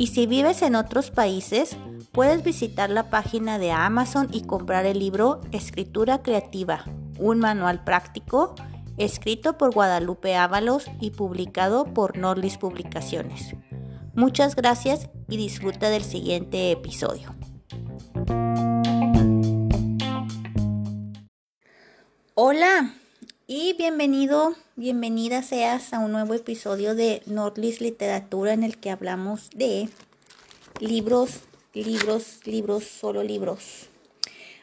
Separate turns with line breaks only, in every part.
Y si vives en otros países, puedes visitar la página de Amazon y comprar el libro Escritura Creativa, un manual práctico escrito por Guadalupe Ábalos y publicado por Norlis Publicaciones. Muchas gracias y disfruta del siguiente episodio. Hola, y bienvenido, bienvenida seas a un nuevo episodio de Nordlis Literatura en el que hablamos de libros, libros, libros, solo libros.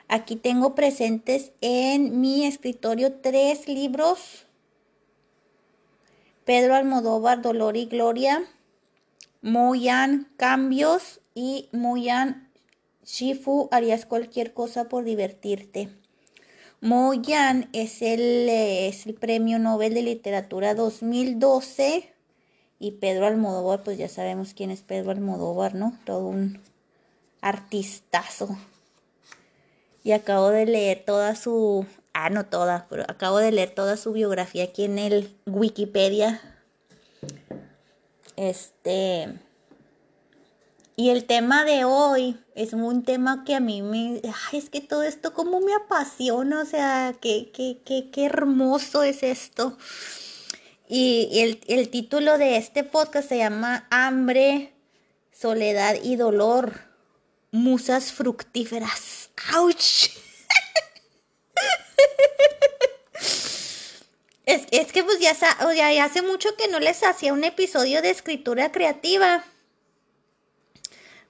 Aquí tengo presentes en mi escritorio tres libros. Pedro Almodóvar, Dolor y Gloria. Moyan, Cambios. Y Moyan, Shifu, harías cualquier cosa por divertirte. Moyan es el, es el Premio Nobel de Literatura 2012 y Pedro Almodóvar, pues ya sabemos quién es Pedro Almodóvar, ¿no? Todo un artistazo. Y acabo de leer toda su, ah, no toda, pero acabo de leer toda su biografía aquí en el Wikipedia. Este, y el tema de hoy es un tema que a mí me... Ay, es que todo esto como me apasiona, o sea, qué, qué, qué, qué hermoso es esto. Y, el, el título de este podcast se llama Hambre, Soledad y Dolor. Musas fructíferas. ¡Auch! Es, es, que pues ya, ya hace mucho que no les hacía un episodio de escritura creativa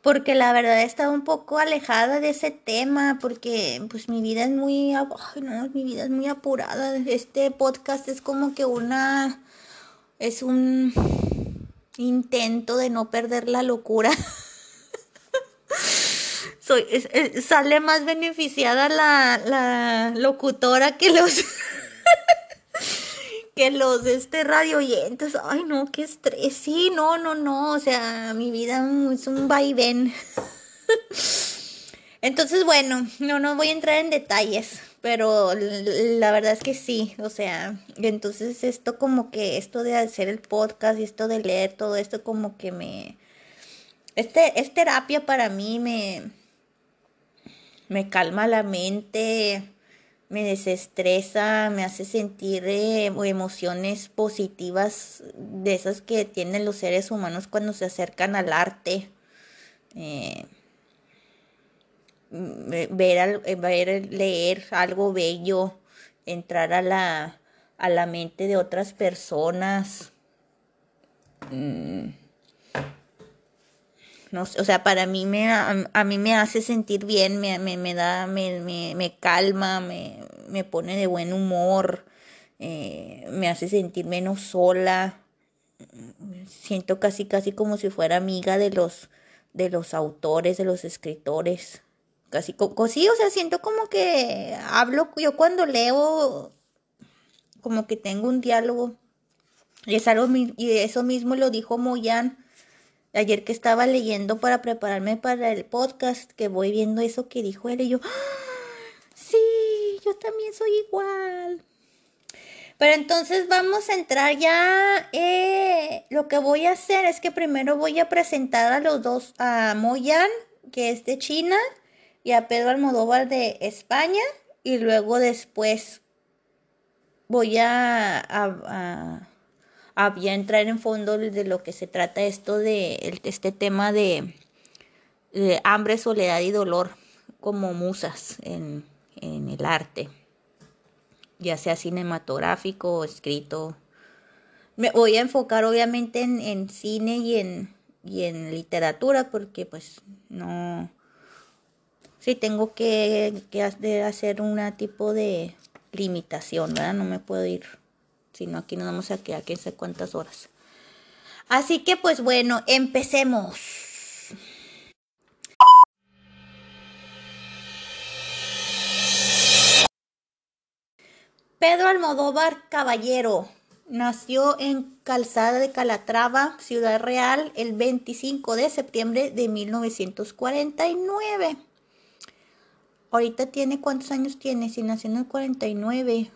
porque la verdad he estado un poco alejada de ese tema, porque pues mi vida es muy, mi vida es muy apurada. Este podcast es como que una, es un intento de no perder la locura. Soy, sale más beneficiada la locutora que los que los este radio oyentes, ay no, qué estrés, sí, no, no, no, o sea, mi vida es un vaivén. Entonces, bueno, no, no voy a entrar en detalles, pero la verdad es que sí, o sea, entonces esto como que, esto de hacer el podcast y esto de leer todo esto como que me, este, es terapia para mí, me, me calma la mente, me desestresa, me hace sentir eh, emociones positivas de esas que tienen los seres humanos cuando se acercan al arte. Eh, ver, eh, ver, leer algo bello, entrar a la, a la mente de otras personas. Mm o sea, para mí me, a, mí me hace sentir bien, me, me, da, me, me, calma, me, me pone de buen humor, eh, me hace sentir menos sola, siento casi, casi como si fuera amiga de los, de los autores, de los escritores, casi, sí, o sea, siento como que hablo, yo cuando leo, como que tengo un diálogo, y, es algo, y eso mismo lo dijo Moyan, Ayer que estaba leyendo para prepararme para el podcast, que voy viendo eso que dijo él y yo, ¡Ah! sí, yo también soy igual. Pero entonces vamos a entrar ya. Eh, lo que voy a hacer es que primero voy a presentar a los dos, a Moyan, que es de China, y a Pedro Almodóvar de España, y luego después voy a había entrar en fondo de lo que se trata esto de este tema de, hambre, soledad y dolor como musas en, el arte, ya sea cinematográfico o escrito. Me voy a enfocar obviamente en, cine y en, literatura porque pues no, sí tengo que, que hacer un tipo de limitación, ¿verdad? No me puedo ir sino aquí nos vamos a quedar quién sé cuántas horas. Así que pues bueno, empecemos. Pedro Almodóvar Caballero nació en Calzada de Calatrava, Ciudad Real, el 25 de septiembre de 1949. Ahorita tiene, ¿cuántos años tiene? Si nació en el 49,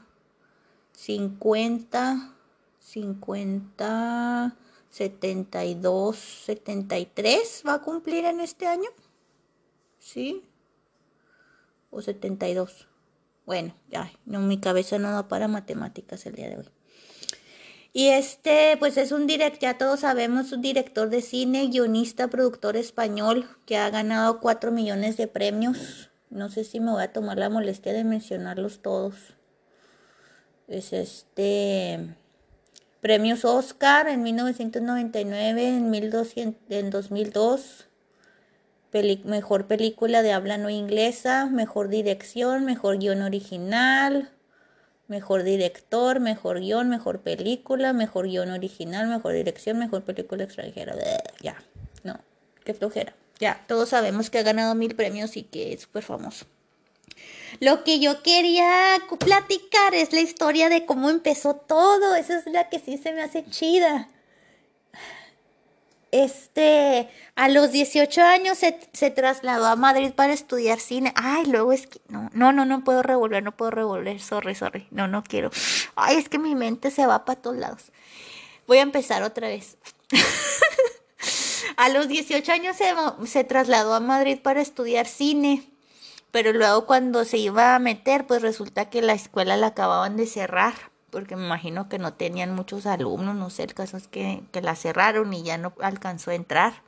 50, 50, 72, 73 va a cumplir en este año. ¿Sí? O 72. Bueno, ya, no, mi cabeza no da para matemáticas el día de hoy. Y este, pues es un director, ya todos sabemos, un director de cine, guionista, productor español, que ha ganado 4 millones de premios. No sé si me voy a tomar la molestia de mencionarlos todos. Es este, premios Oscar en 1999, en, 1200, en 2002 mejor película de habla no inglesa, mejor dirección, mejor guion original, mejor director, mejor guion, mejor película, mejor guion original, mejor dirección, mejor película extranjera. Ya, no, qué flojera. Ya, todos sabemos que ha ganado mil premios y que es súper famoso. Lo que yo quería platicar es la historia de cómo empezó todo. Esa es la que sí se me hace chida este, a los 18 años se, trasladó a Madrid para estudiar cine. Ay, luego es que, no, no, no, no puedo revolver, no puedo revolver, sorry, sorry, no, no quiero. Ay, es que mi mente se va para todos lados. Voy a empezar otra vez. a los 18 años se, se trasladó a Madrid para estudiar cine, pero luego cuando se iba a meter, pues resulta que la escuela la acababan de cerrar porque me imagino que no tenían muchos alumnos, no sé, el caso es que, la cerraron y ya no alcanzó a entrar.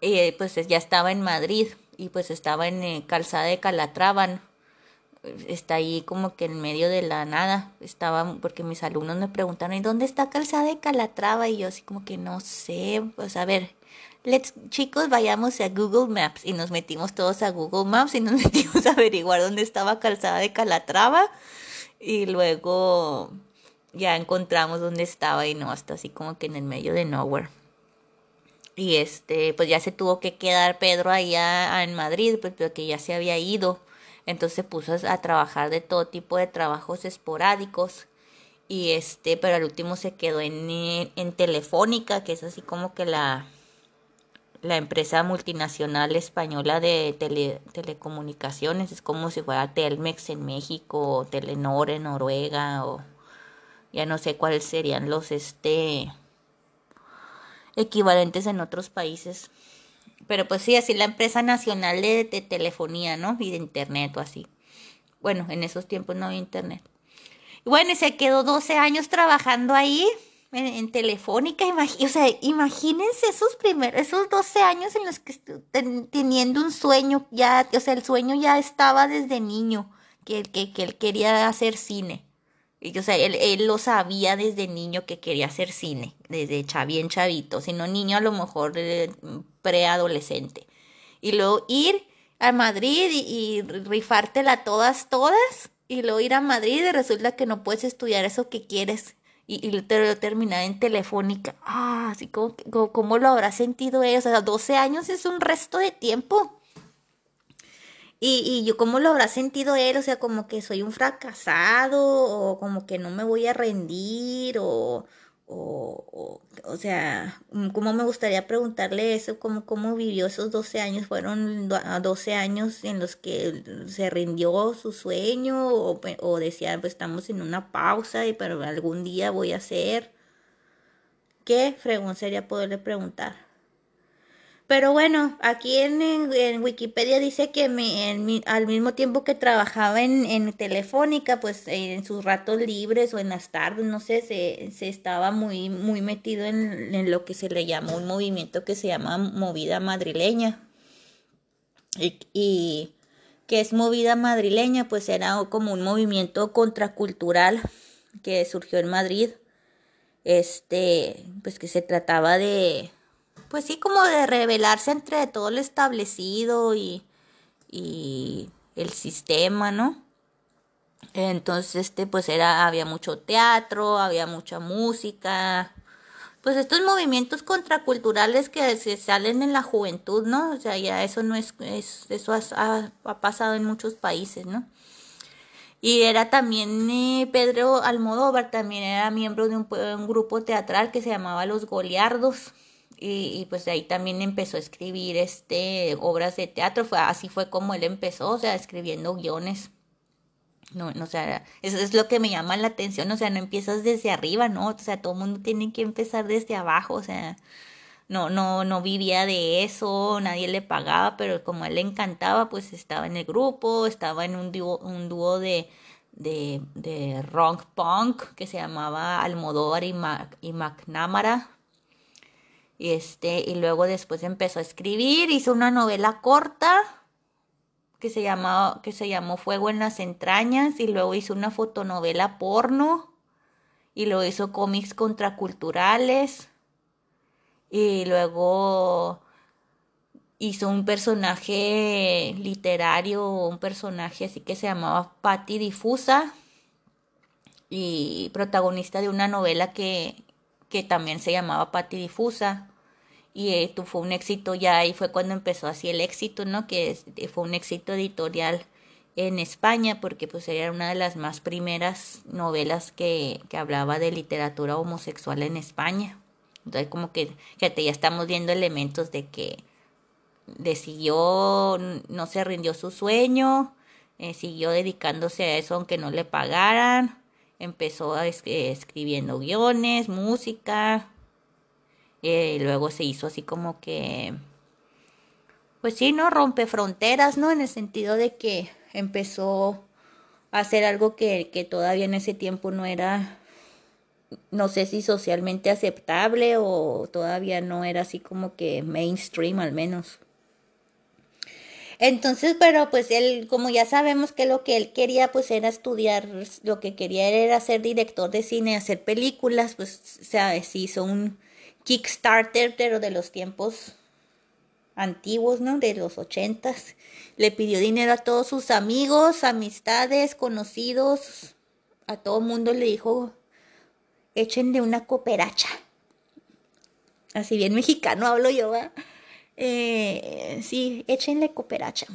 Y pues ya estaba en Madrid y pues estaba en eh, Calzada de Calatrava, está ahí como que en medio de la nada, estaba, porque mis alumnos me preguntaron, ¿y dónde está Calzada de Calatrava? Y yo así como que no sé, pues a ver, let's, chicos, vayamos a Google Maps y nos metimos todos a Google Maps y nos metimos a averiguar dónde estaba Calzada de Calatrava y luego ya encontramos dónde estaba y no, hasta así como que en el medio de nowhere. Y este, pues ya se tuvo que quedar Pedro allá en Madrid, pues porque ya se había ido. Entonces se puso a trabajar de todo tipo de trabajos esporádicos. Y este, pero al último se quedó en, en Telefónica, que es así como que la, la empresa multinacional española de telecomunicaciones, es como si fuera Telmex en México, o Telenor en Noruega, o ya no sé cuáles serían los este equivalentes en otros países. Pero pues sí, así la empresa nacional de, de telefonía, ¿no? Y de internet o así. Bueno, en esos tiempos no había internet. Y bueno, y se quedó 12 años trabajando ahí en, Telefónica, o sea, imagínense esos primeros, esos 12 años en los que teniendo un sueño, ya, o sea, el sueño ya estaba desde niño, que, que, que él quería hacer cine. Y, o sea, él, él, lo sabía desde niño que quería hacer cine, desde bien chavito, si no niño a lo mejor eh, preadolescente. Y luego ir a Madrid y, y rifártela todas, todas, y luego ir a Madrid y resulta que no puedes estudiar eso que quieres y, y te terminar en telefónica. Ah, así como, como, lo habrá sentido ella. O sea, 12 años es un resto de tiempo. Y, y yo, ¿cómo lo habrá sentido él? O sea, como que soy un fracasado, o como que no me voy a rendir, o, o, o, sea, mm, ¿cómo me gustaría preguntarle eso? ¿Cómo, ¿Cómo vivió esos 12 años? ¿Fueron 12 años en los que se rindió su sueño? ¿O, o decía, pues estamos en una pausa, y pero algún día voy a hacer? ¿Qué fregón sería poderle preguntar? Pero bueno, aquí en, en, Wikipedia dice que me, al mismo tiempo que trabajaba en, en, Telefónica, pues en sus ratos libres o en las tardes, no sé, se, se estaba muy, muy metido en, en, lo que se le llamó un movimiento que se llama Movida Madrileña. Y, y que es Movida Madrileña, pues era como un movimiento contracultural que surgió en Madrid. Este, pues que se trataba de pues sí, como de rebelarse entre todo lo establecido y, y el sistema, ¿no? Entonces, este, pues era, había mucho teatro, había mucha música, pues estos movimientos contraculturales que se salen en la juventud, ¿no? O sea, ya eso no es, eso ha, pasado en muchos países, ¿no? Y era también eh, Pedro Almodóvar, también era miembro de un, un, grupo teatral que se llamaba Los Goliardos. Y, y, pues ahí también empezó a escribir este obras de teatro. Fue, así fue como él empezó, o sea, escribiendo guiones no, no, o sea, eso es lo que me llama la atención, o sea, no empiezas desde arriba, ¿no? O sea, todo el mundo tiene que empezar desde abajo, o sea, no, no, no vivía de eso, nadie le pagaba, pero como él le encantaba, pues estaba en el grupo, estaba en un dúo, un dúo de, de, de rock punk que se llamaba Almodóvar y, y McNamara. Y este, y luego después empezó a escribir, hizo una novela corta, que se, que se llamó Fuego en las entrañas y luego hizo una fotonovela porno y luego hizo cómics contraculturales y luego hizo un personaje literario, un personaje así que se llamaba Patty Difusa y protagonista de una novela que, que también se llamaba Patty Difusa y eh, fue un éxito ya y fue cuando empezó así el éxito, ¿no? Que eh, fue un éxito editorial en España porque pues era una de las más primeras novelas que, que hablaba de literatura homosexual en España. Entonces como que fíjate, ya estamos viendo elementos de que decidió, no se rindió su sueño, eh, siguió dedicándose a eso aunque no le pagaran, empezó a escribiendo guiones, música, y luego se hizo así como que, pues sí, ¿no? Rompe fronteras, ¿no? En el sentido de que empezó a hacer algo que, que todavía en ese tiempo no era, no sé si socialmente aceptable o todavía no era así como que mainstream al menos. Entonces, pero pues él, como ya sabemos que lo que él quería pues era estudiar, lo que quería era ser director de cine, hacer películas, pues se hizo un, Kickstarter, pero de los tiempos antiguos, ¿no? De los ochentas. Le pidió dinero a todos sus amigos, amistades, conocidos. A todo mundo le dijo, échenle una cooperacha. Así bien mexicano hablo yo, ¿va? Eh, sí, échenle cooperacha.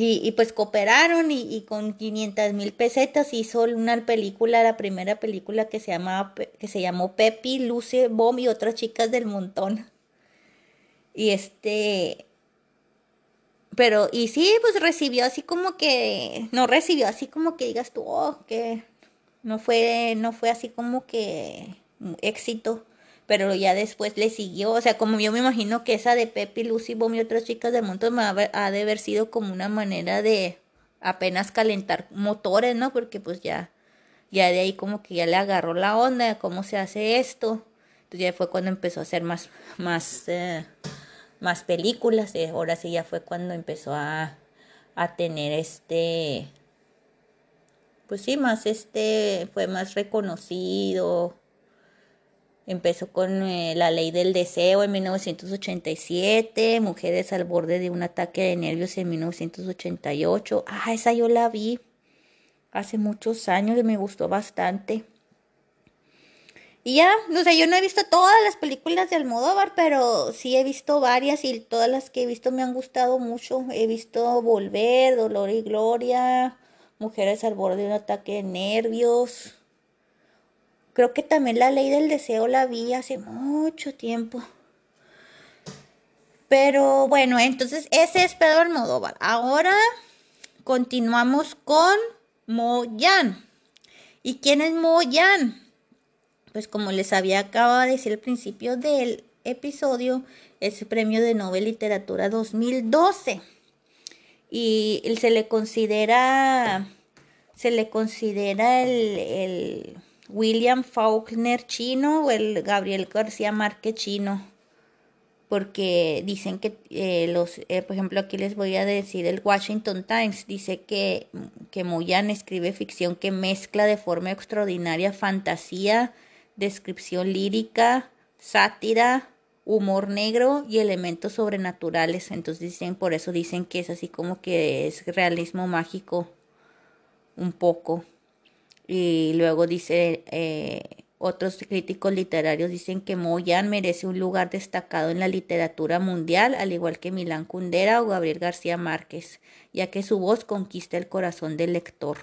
Y, pues cooperaron y, con 500 mil pesetas hizo una película, la primera película que se, llamaba, que se llamó Pepi, Luce, Bomb y otras chicas del montón. Y este, pero, y sí, pues recibió así como que, no recibió así como que digas tú, oh, que no fue, no fue así como que éxito pero ya después le siguió, o sea, como yo me imagino que esa de Pepe, Lucy, Bom y otras chicas del montón ha de haber sido como una manera de apenas calentar motores, ¿no? Porque pues ya, ya de ahí como que ya le agarró la onda cómo se hace esto. Entonces ya fue cuando empezó a hacer más, más, eh, más películas. Y ahora sí ya fue cuando empezó a, a tener este, pues sí, más este, fue más reconocido Empezó con eh, La Ley del Deseo en 1987, Mujeres al borde de un ataque de nervios en 1988. Ah, esa yo la vi hace muchos años y me gustó bastante. Y ya, o sea, yo no he visto todas las películas de Almodóvar, pero sí he visto varias y todas las que he visto me han gustado mucho. He visto Volver, Dolor y Gloria, Mujeres al borde de un ataque de nervios. Creo que también la ley del deseo la vi hace mucho tiempo. Pero bueno, entonces ese es Pedro Almodóvar. Ahora continuamos con Moyan. ¿Y quién es Moyan? Pues como les había acabado de decir al principio del episodio, es el premio de Nobel Literatura 2012. Y se le considera, se le considera el William Faulkner chino o el Gabriel García Márquez chino. Porque dicen que eh, los, eh, por ejemplo, aquí les voy a decir el Washington Times, dice que, que Moyan escribe ficción que mezcla de forma extraordinaria fantasía, descripción lírica, sátira, humor negro y elementos sobrenaturales. Entonces dicen, por eso dicen que es así como que es realismo mágico un poco. Y luego dice, eh, otros críticos literarios dicen que Moyan merece un lugar destacado en la literatura mundial, al igual que Milán Kundera o Gabriel García Márquez, ya que su voz conquista el corazón del lector.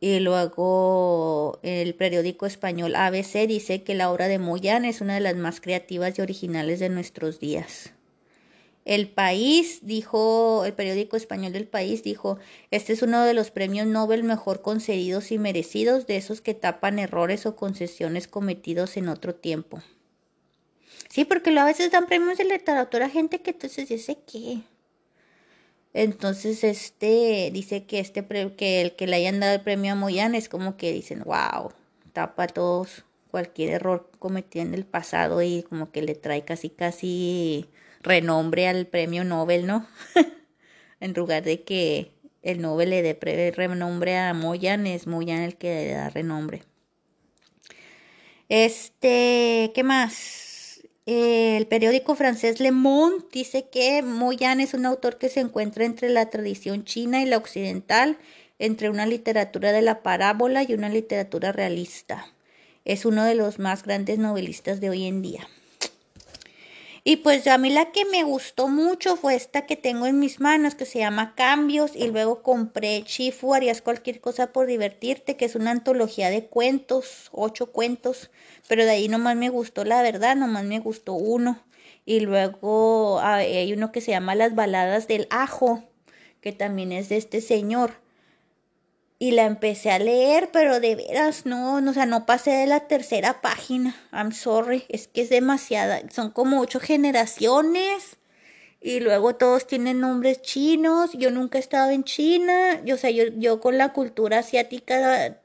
Y luego el periódico español ABC dice que la obra de Moyan es una de las más creativas y originales de nuestros días. El País dijo, el periódico español del País dijo, este es uno de los premios Nobel mejor concedidos y merecidos, de esos que tapan errores o concesiones cometidos en otro tiempo. Sí, porque a veces dan premios de literatura a gente que entonces dice que. Entonces, este dice que este que el que le hayan dado el premio a Moyan es como que dicen, wow, tapa todos cualquier error cometido en el pasado y como que le trae casi casi renombre al premio Nobel, ¿no? en lugar de que el Nobel le dé renombre a Moyan, es Moyan el que le da renombre. Este, ¿qué más? el periódico francés Le Monde dice que Moyan es un autor que se encuentra entre la tradición china y la occidental, entre una literatura de la parábola y una literatura realista. Es uno de los más grandes novelistas de hoy en día. Y pues a mí la que me gustó mucho fue esta que tengo en mis manos, que se llama Cambios, y luego compré Chifu, harías cualquier cosa por divertirte, que es una antología de cuentos, ocho cuentos, pero de ahí nomás me gustó, la verdad, nomás me gustó uno. Y luego hay uno que se llama Las baladas del ajo, que también es de este señor y la empecé a leer, pero de veras no, o sea, no pasé de la tercera página. I'm sorry, es que es demasiada, son como ocho generaciones y luego todos tienen nombres chinos. Yo nunca he estado en China, yo, o sea, yo, yo con la cultura asiática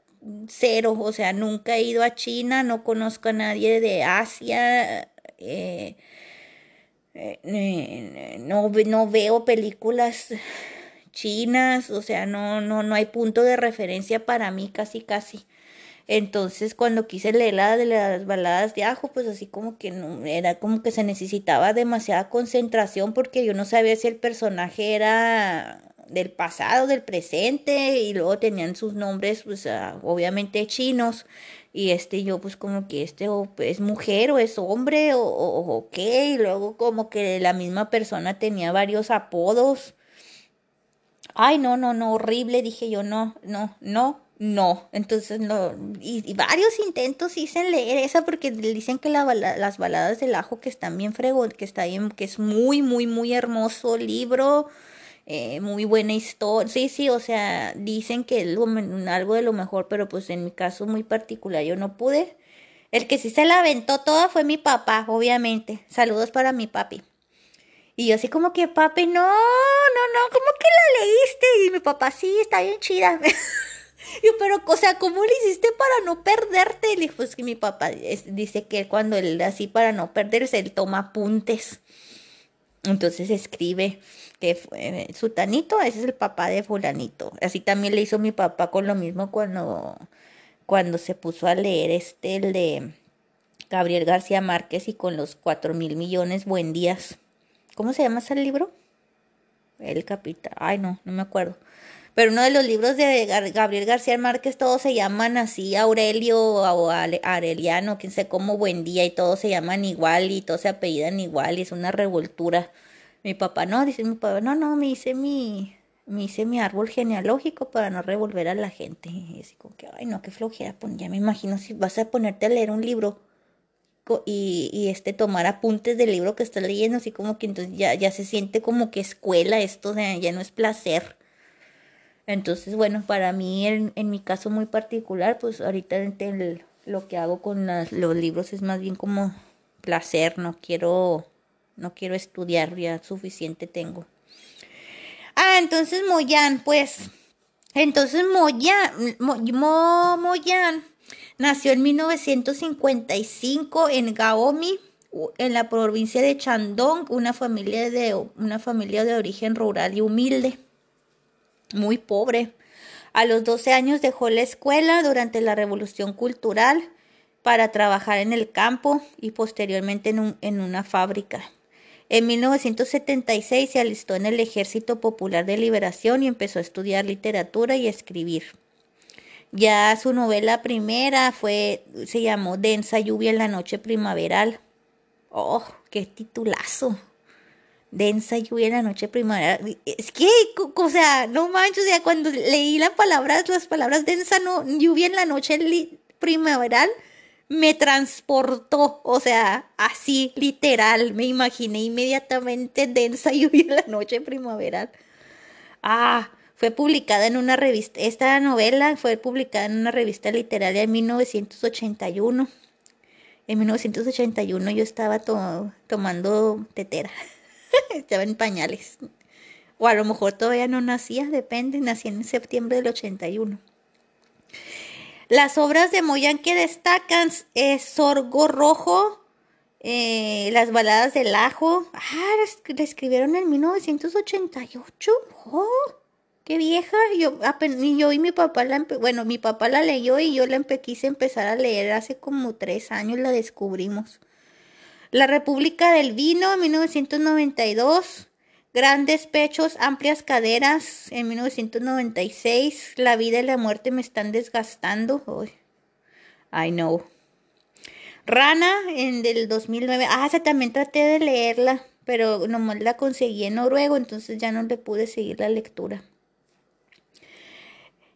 cero, o sea, nunca he ido a China, no conozco a nadie de Asia. Eh, eh, no, no veo películas chinas, o sea, no, no, no hay punto de referencia para mí casi casi. Entonces, cuando quise leer la de las baladas de ajo, pues así como que no, era como que se necesitaba demasiada concentración porque yo no sabía si el personaje era del pasado, del presente, y luego tenían sus nombres, pues ah, obviamente chinos, y este yo pues como que este es mujer o es hombre o, o, o qué, y luego como que la misma persona tenía varios apodos ay, no, no, no, horrible, dije yo, no, no, no, no. Entonces, no, y, varios intentos hice leer esa porque dicen que las baladas del ajo que están bien fregón, que está bien, que es muy, muy, muy hermoso libro, eh, muy buena historia. Sí, sí, o sea, dicen que es algo de lo mejor, pero pues en mi caso muy particular yo no pude. El que sí se la aventó toda fue mi papá, obviamente. Saludos para mi papi. Y yo así como que, papi, no, no, no, ¿cómo que la leíste? Y mi papá, sí, está bien chida. yo, pero, o sea, ¿cómo le hiciste para no perderte? Y pues que mi papá dice que cuando él así para no perderse, él toma apuntes. Entonces escribe que fue sutanito, ese es el papá de fulanito. Así también le hizo mi papá con lo mismo cuando, cuando se puso a leer este, el de Gabriel García Márquez y con los cuatro mil millones buen días. ¿Cómo se llama ese libro? El Capitán. Ay, no, no me acuerdo. Pero uno de los libros de Gabriel García Márquez, todos se llaman así, Aurelio o Areliano, quién sé cómo, Buen Día, y todos se llaman igual y todos se apellidan igual y es una revoltura. Mi papá no, dice mi papá, no, no, me hice mi, me hice mi árbol genealógico para no revolver a la gente. Y así como que, ay, no, qué flojera, pues ya me imagino si vas a ponerte a leer un libro y, este tomar apuntes del libro que estás leyendo, así como que entonces ya, ya se siente como que escuela esto, ya no es placer. Entonces, bueno, para mí, en, en mi caso muy particular, pues ahorita lo que hago con los libros es más bien como placer, no quiero, no quiero estudiar, ya suficiente tengo. Ah, entonces Moyan, pues, entonces Moyan, Mo, Moyan Nació en 1955 en Gaomi, en la provincia de Chandong, una familia de, una familia de origen rural y humilde, muy pobre. A los 12 años dejó la escuela durante la Revolución Cultural para trabajar en el campo y posteriormente en, en una fábrica. En 1976 se alistó en el Ejército Popular de Liberación y empezó a estudiar literatura y escribir. Ya su novela primera fue, se llamó Densa lluvia en la noche primaveral. Oh, qué titulazo. Densa lluvia en la noche primaveral. Es que, o sea, no manches, o sea, cuando leí las palabras, las palabras densa no, lluvia en la noche primaveral, me transportó, o sea, así literal, me imaginé inmediatamente densa lluvia en la noche primaveral. Ah, fue publicada en una revista, esta novela fue publicada en una revista literaria en 1981. En 1981 yo estaba tomando tetera, estaba en pañales. O a lo mejor todavía no nacía, depende, nací en septiembre del 81. Las obras de Moyan que destacan es Sorgo Rojo, eh, Las baladas del ajo. Ah, la escribieron en 1988. ¡Oh! ¡Qué vieja! Yo, y yo y mi papá la bueno, mi papá la leyó y yo la quise empezar a leer hace como tres años, la descubrimos. La República del Vino en 1992. Grandes pechos, amplias caderas en 1996. La vida y la muerte me están desgastando. I know. Rana en del 2009. Ah, también traté de leerla, pero nomás la conseguí en noruego, entonces ya no le pude seguir la lectura.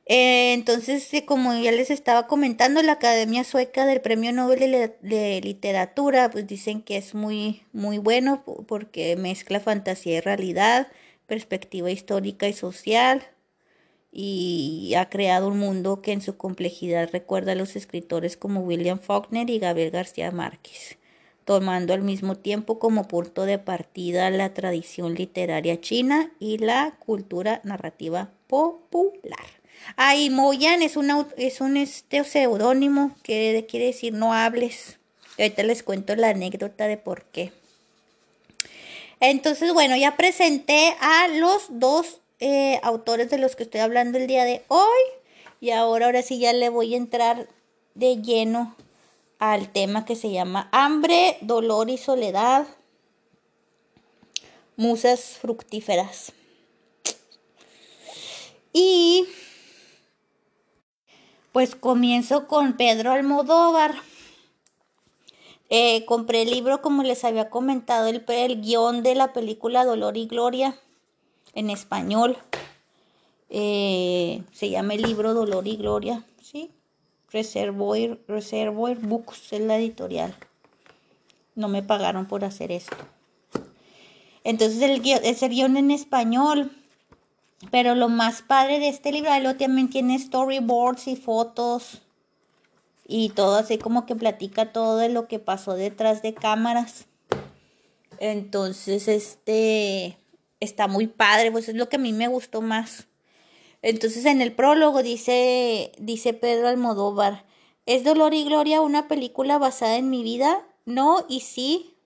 Eh, entonces, como ya les estaba comentando, la Academia Sueca del Premio Nobel de, Literatura, pues dicen que es muy, muy bueno porque mezcla fantasía y realidad, perspectiva histórica y social, y ha creado un mundo que en su complejidad recuerda a los escritores como William Faulkner y Gabriel García Márquez, tomando al mismo tiempo como punto de partida la tradición literaria china y la cultura narrativa popular. Ay, Moyan es, un es un este, seudónimo que quiere decir no hables. Ahorita les cuento la anécdota de por qué. Entonces, bueno, ya presenté a los dos eh, autores de los que estoy hablando el día de hoy. Y ahora, ahora sí ya le voy a entrar de lleno al tema que se llama hambre, dolor y soledad. Musas fructíferas. Y pues comienzo con Pedro Almodóvar. Eh, compré el libro, como les había comentado, el, guion de la película Dolor y Gloria en español. Eh, se llama el libro Dolor y Gloria, ¿sí? Reservoir, Reservoir Books es la editorial. No me pagaron por hacer esto. Entonces el ese guion en español pero lo más padre de este libro, lo también tiene storyboards y fotos y todo así como que platica todo de lo que pasó detrás de cámaras. Entonces, este está muy padre, pues es lo que a mí me gustó más. Entonces, en el prólogo dice dice Pedro Almodóvar, ¿es Dolor y Gloria una película basada en mi vida? No y sí,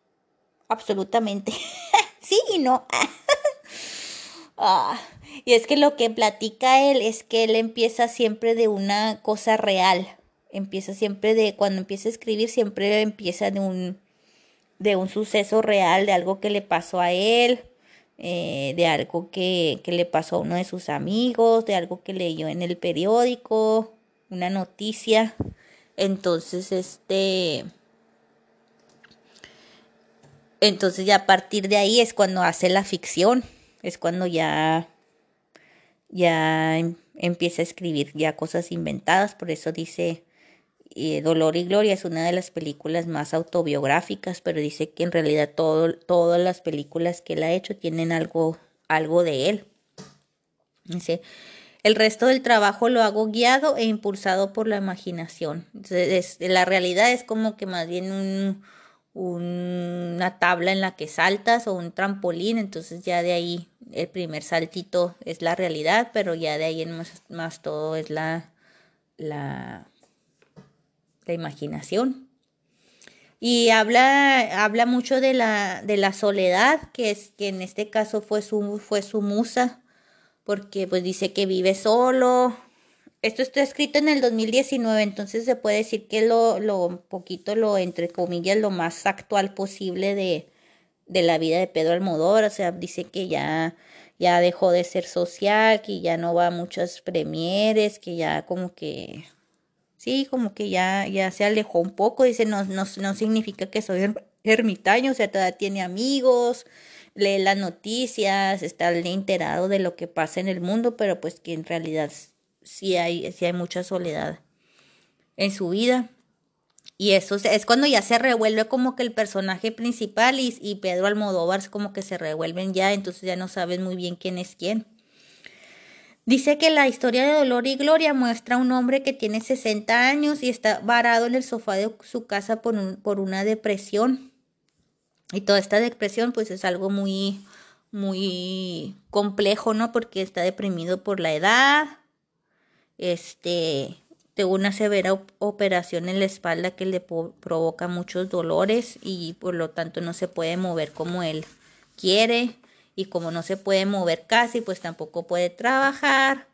absolutamente. sí y no. ah. Y es que lo que platica él es que él empieza siempre de una cosa real. Empieza siempre de, cuando empieza a escribir, siempre empieza de un, de un suceso real, de algo que le pasó a él, eh, de algo que, que le pasó a uno de sus amigos, de algo que leyó en el periódico, una noticia. Entonces, este... Entonces ya a partir de ahí es cuando hace la ficción, es cuando ya ya em, empieza a escribir ya cosas inventadas, por eso dice eh, Dolor y Gloria es una de las películas más autobiográficas, pero dice que en realidad todas las películas que él ha hecho tienen algo, algo de él. Dice, el resto del trabajo lo hago guiado e impulsado por la imaginación. Entonces, la realidad es como que más bien un, una tabla en la que saltas o un trampolín, entonces ya de ahí el primer saltito es la realidad, pero ya de ahí en más, todo es la, la, la imaginación. Y habla, habla mucho de la, de la soledad, que es que en este caso fue su, fue su musa, porque pues dice que vive solo, esto está escrito en el 2019, entonces se puede decir que lo, lo poquito, lo entre comillas, lo más actual posible de, de la vida de Pedro Almodóvar, o sea, dice que ya ya dejó de ser social, que ya no va a muchas premieres, que ya como que sí, como que ya ya se alejó un poco, dice, no no no significa que soy ermitaño, o sea, todavía tiene amigos, lee las noticias, está enterado de lo que pasa en el mundo, pero pues que en realidad sí hay, sí hay mucha soledad en su vida. Y eso es cuando ya se revuelve como que el personaje principal y, y Pedro Almodóvar como que se revuelven ya, entonces ya no sabes muy bien quién es quién. Dice que la historia de Dolor y Gloria muestra a un hombre que tiene 60 años y está varado en el sofá de su casa por, por una depresión. Y toda esta depresión pues es algo muy, muy complejo, ¿no? Porque está deprimido por la edad, este, tuvo una severa operación en la espalda que le provoca muchos dolores y por lo tanto no se puede mover como él quiere y como no se puede mover casi pues tampoco puede trabajar.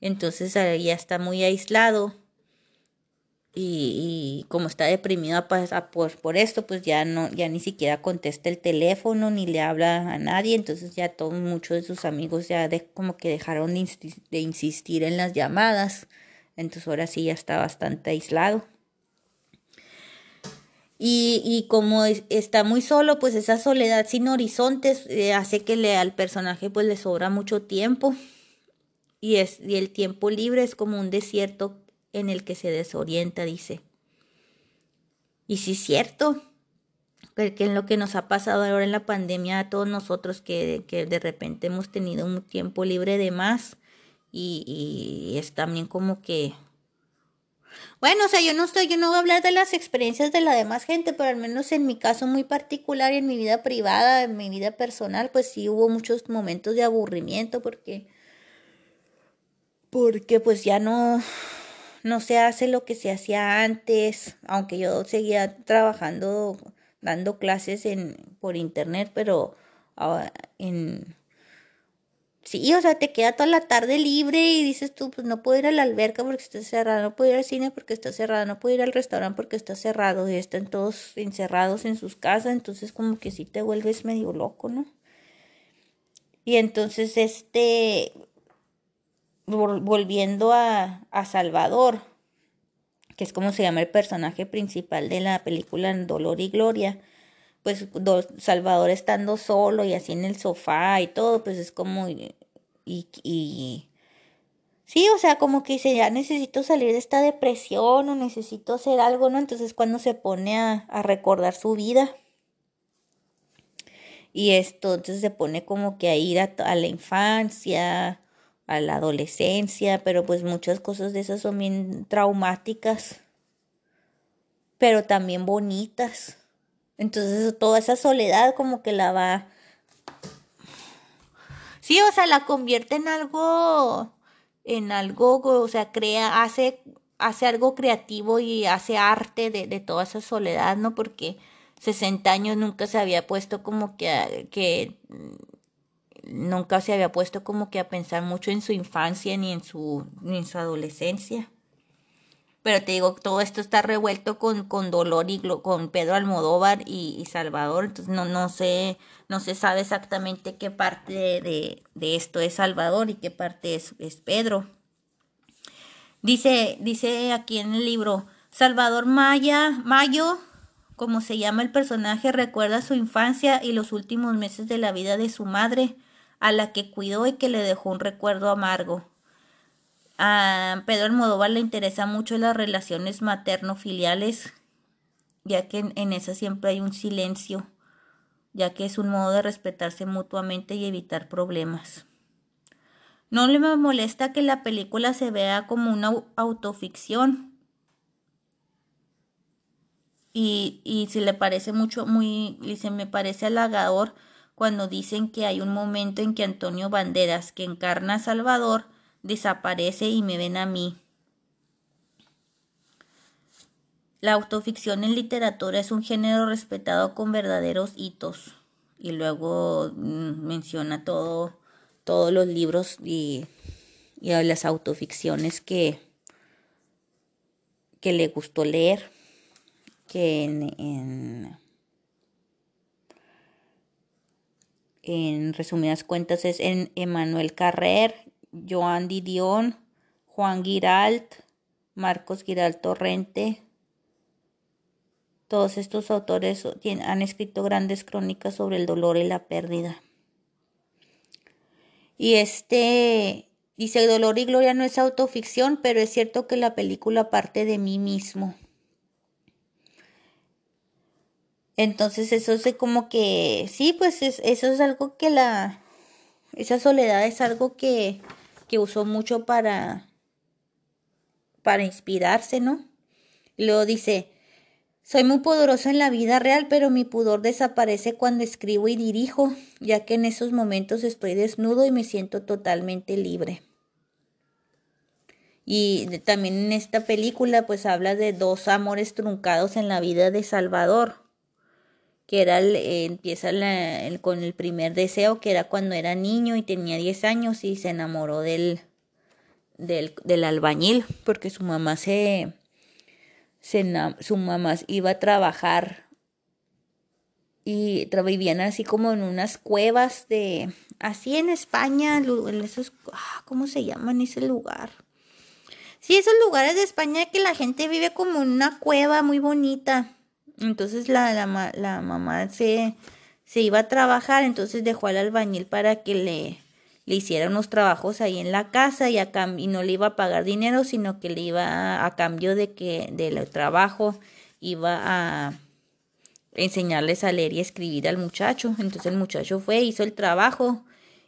Entonces ya está muy aislado y, como está deprimido por, por esto pues ya no ya ni siquiera contesta el teléfono ni le habla a nadie entonces ya todos muchos de sus amigos ya de, como que dejaron de insistir en las llamadas entonces ahora sí ya está bastante aislado. Y, y como está muy solo, pues esa soledad sin horizontes eh, hace que le, al personaje pues le sobra mucho tiempo. Y, es, y el tiempo libre es como un desierto en el que se desorienta, dice. Y sí es cierto, porque en lo que nos ha pasado ahora en la pandemia a todos nosotros que, que de repente hemos tenido un tiempo libre de más, y, y es también como que bueno, o sea, yo no estoy, yo no voy a hablar de las experiencias de la demás gente, pero al menos en mi caso muy particular y en mi vida privada, en mi vida personal, pues sí hubo muchos momentos de aburrimiento porque porque pues ya no no se hace lo que se hacía antes, aunque yo seguía trabajando dando clases en por internet, pero ah, en Sí, o sea, te queda toda la tarde libre y dices tú, pues no puedo ir a la alberca porque está cerrada, no puedo ir al cine porque está cerrado, no puedo ir al restaurante porque está cerrado y están todos encerrados en sus casas, entonces como que sí te vuelves medio loco, ¿no? Y entonces este, volviendo a, a Salvador, que es como se llama el personaje principal de la película Dolor y Gloria, pues Salvador estando solo y así en el sofá y todo, pues es como y, y sí, o sea, como que dice, ya necesito salir de esta depresión o necesito hacer algo, ¿no? Entonces cuando se pone a, a recordar su vida. Y esto, entonces se pone como que a ir a la infancia, a la adolescencia, pero pues muchas cosas de esas son bien traumáticas, pero también bonitas. Entonces toda esa soledad como que la va... Sí, o sea, la convierte en algo, en algo, o sea, crea, hace, hace algo creativo y hace arte de, de toda esa soledad, ¿no? Porque 60 años nunca se había puesto como que, que nunca se había puesto como que a pensar mucho en su infancia ni en su, ni en su adolescencia. Pero te digo, todo esto está revuelto con, con Dolor y con Pedro Almodóvar y, Salvador. Entonces no, no sé, no se sabe exactamente qué parte de, de esto es Salvador y qué parte es, es Pedro. Dice, dice aquí en el libro, Salvador Maya, Mayo, como se llama el personaje, recuerda su infancia y los últimos meses de la vida de su madre, a la que cuidó y que le dejó un recuerdo amargo. A Pedro Almodóvar le interesa mucho las relaciones materno-filiales, ya que en, en esa siempre hay un silencio, ya que es un modo de respetarse mutuamente y evitar problemas. No le molesta que la película se vea como una autoficción. Y, y se le parece mucho, muy, se me parece halagador cuando dicen que hay un momento en que Antonio Banderas, que encarna a Salvador, desaparece y me ven a mí. La autoficción en literatura es un género respetado con verdaderos hitos. Y luego mm, menciona todo, todos los libros y, y las autoficciones que, que le gustó leer. Que en, en resumidas cuentas es en Emmanuel Carrer, Joan Didion, Juan Giralt, Marcos Giralt Torrente. Todos estos autores han escrito grandes crónicas sobre el dolor y la pérdida. Y este dice, Dolor y Gloria no es autoficción, pero es cierto que la película parte de mí mismo. Entonces eso es como que, sí, pues eso es algo que la, esa soledad es algo que, que usó mucho para, para inspirarse, ¿no? luego dice, soy muy poderoso en la vida real, pero mi pudor desaparece cuando escribo y dirijo, ya que en esos momentos estoy desnudo y me siento totalmente libre. Y también en esta película pues habla de dos amores truncados en la vida de Salvador que era eh, empieza con el primer deseo, que era cuando era niño y tenía 10 años y se enamoró del, del, albañil, porque su mamá se, su mamá iba a trabajar y vivían así como en unas cuevas de, así en España, esos, ah, ¿cómo se llama en ese lugar? Sí, esos lugares de España que la gente vive como en una cueva muy bonita. Entonces la, la, la mamá se, se iba a trabajar, entonces dejó al albañil para que le, le hiciera unos trabajos ahí en la casa y, a y no le iba a pagar dinero, sino que le iba a, cambio de que del trabajo iba a enseñarles a leer y escribir al muchacho. Entonces el muchacho fue, hizo el trabajo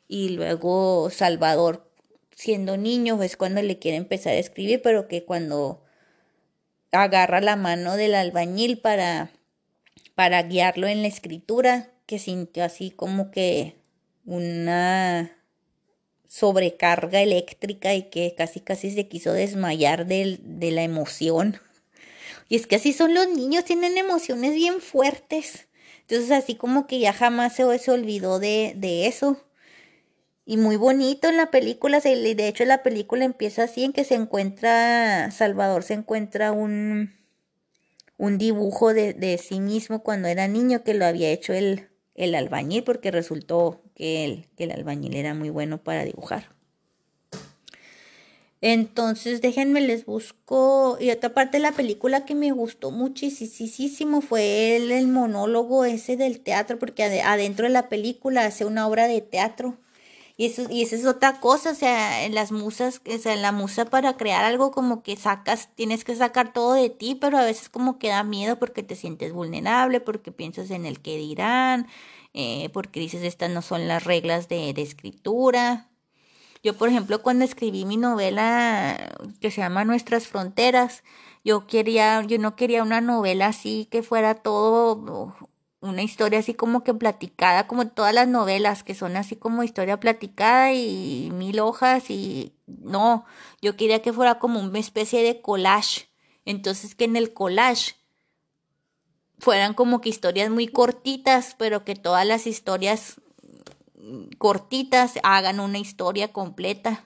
y luego Salvador, siendo niño, es cuando le quiere empezar a escribir, pero que cuando agarra la mano del albañil para, para guiarlo en la escritura, que sintió así como que una sobrecarga eléctrica y que casi casi se quiso desmayar de, de la emoción. Y es que así son los niños, tienen emociones bien fuertes. Entonces así como que ya jamás se, olvidó de, de eso y muy bonito en la película. De hecho, la película empieza así en que se encuentra, Salvador se encuentra un, un dibujo de, de sí mismo cuando era niño que lo había hecho el, el albañil porque resultó que el, que el albañil era muy bueno para dibujar. Entonces, déjenme les busco. Y otra parte de la película que me gustó muchísimo fue el, el monólogo ese del teatro, porque adentro de la película hace una obra de teatro y eso, y esa es otra cosa, o sea, en las musas, o sea, en la musa para crear algo como que sacas, tienes que sacar todo de ti, pero a veces como que da miedo porque te sientes vulnerable, porque piensas en el que dirán, eh, porque dices estas no son las reglas de, de escritura. Yo, por ejemplo, cuando escribí mi novela que se llama Nuestras Fronteras, yo quería, yo no quería una novela así que fuera todo una historia así como que platicada, como todas las novelas que son así como historia platicada y mil hojas y no, yo quería que fuera como una especie de collage. Entonces que en el collage fueran como que historias muy cortitas, pero que todas las historias cortitas hagan una historia completa.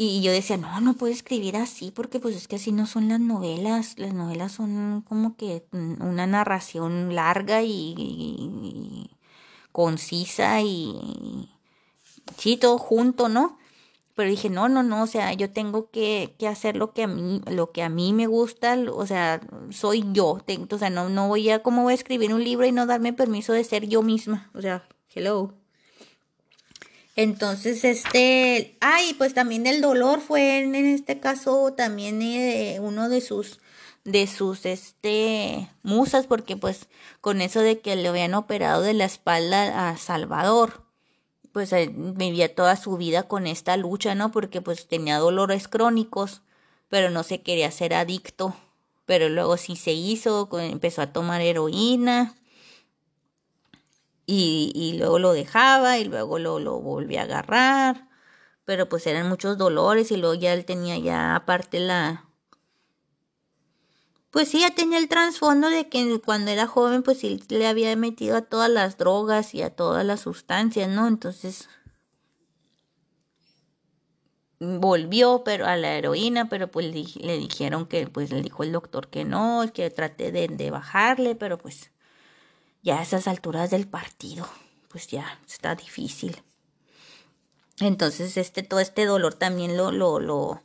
Y yo decía, no, no puedo escribir así porque pues es que así no son las novelas. Las novelas son como que una narración larga y, concisa y sí, todo junto, ¿no? Pero dije, no, no, no, o sea, yo tengo que, que hacer lo que a mí, lo que a mí me gusta, o sea, soy yo. Tengo, no, no voy a, ¿cómo voy a escribir un libro y no darme permiso de ser yo misma? O sea, hello. Entonces, este, ay, pues también el dolor fue en, este caso también eh, uno de sus, de sus, este, musas, porque pues con eso de que le habían operado de la espalda a Salvador, pues eh, vivía toda su vida con esta lucha, ¿no? Porque pues tenía dolores crónicos, pero no se quería ser adicto, pero luego sí se hizo, empezó a tomar heroína y, y luego lo dejaba y luego lo, lo volvía a agarrar, pero pues eran muchos dolores y luego ya él tenía ya aparte la... Pues sí, ya tenía el trasfondo de que cuando era joven pues sí le había metido a todas las drogas y a todas las sustancias, ¿no? Entonces volvió pero a la heroína, pero pues le, dijeron que pues le dijo el doctor que no, que trate de, de bajarle, pero pues ya a esas alturas del partido, pues ya está difícil. Entonces, este, todo este dolor también lo, lo,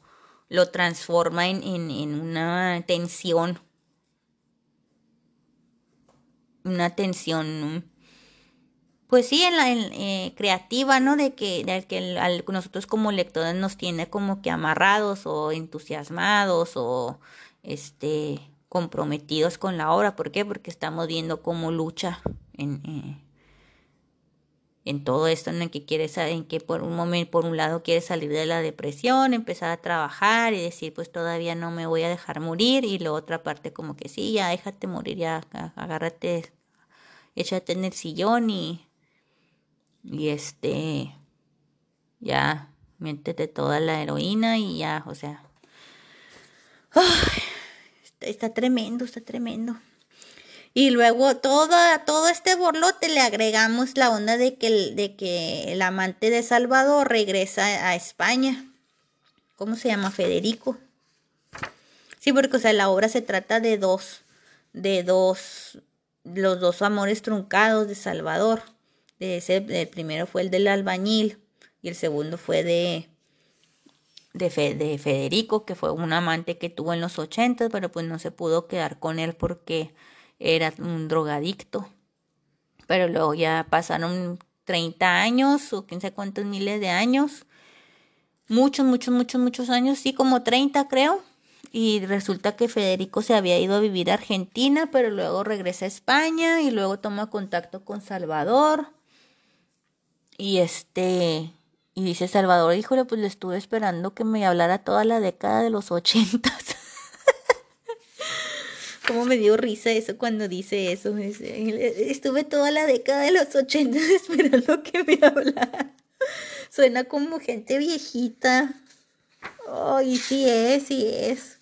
lo, transforma en, en, en una tensión. Una tensión pues sí, en la eh, creativa, ¿no? De que, de que nosotros como lectores nos tiene como que amarrados o entusiasmados o este comprometidos con la obra. ¿Por qué? Porque estamos viendo cómo lucha en, eh, en todo esto, en que quiere en que por un momento, por un lado quiere salir de la depresión, empezar a trabajar y decir, pues todavía no me voy a dejar morir, y la otra parte como que sí, ya déjate morir, ya agárrate, échate en el sillón y y este, ya, métete toda la heroína y ya, o sea. Está, tremendo, está tremendo. Y luego todo, todo este borlote le agregamos la onda de que, de que el amante de Salvador regresa a España. ¿Cómo se llama? Federico. Sí, porque o sea, la obra se trata de dos, de dos, los dos amores truncados de Salvador el primero fue el del albañil y el segundo fue de, de, Federico, que fue un amante que tuvo en los 80, pero pues no se pudo quedar con él porque era un drogadicto. Pero luego ya pasaron 30 años o quién sabe cuántos miles de años. Muchos, muchos, muchos, muchos años, sí, como 30 creo. Y resulta que Federico se había ido a vivir a Argentina, pero luego regresa a España y luego toma contacto con Salvador. Y este, y dice Salvador, híjole, pues le estuve esperando que me hablara toda la década de los ochentas. Cómo me dio risa eso cuando dice eso. Estuve toda la década de los ochentas esperando que me hablara. Suena como gente viejita. Ay, sí es, sí es.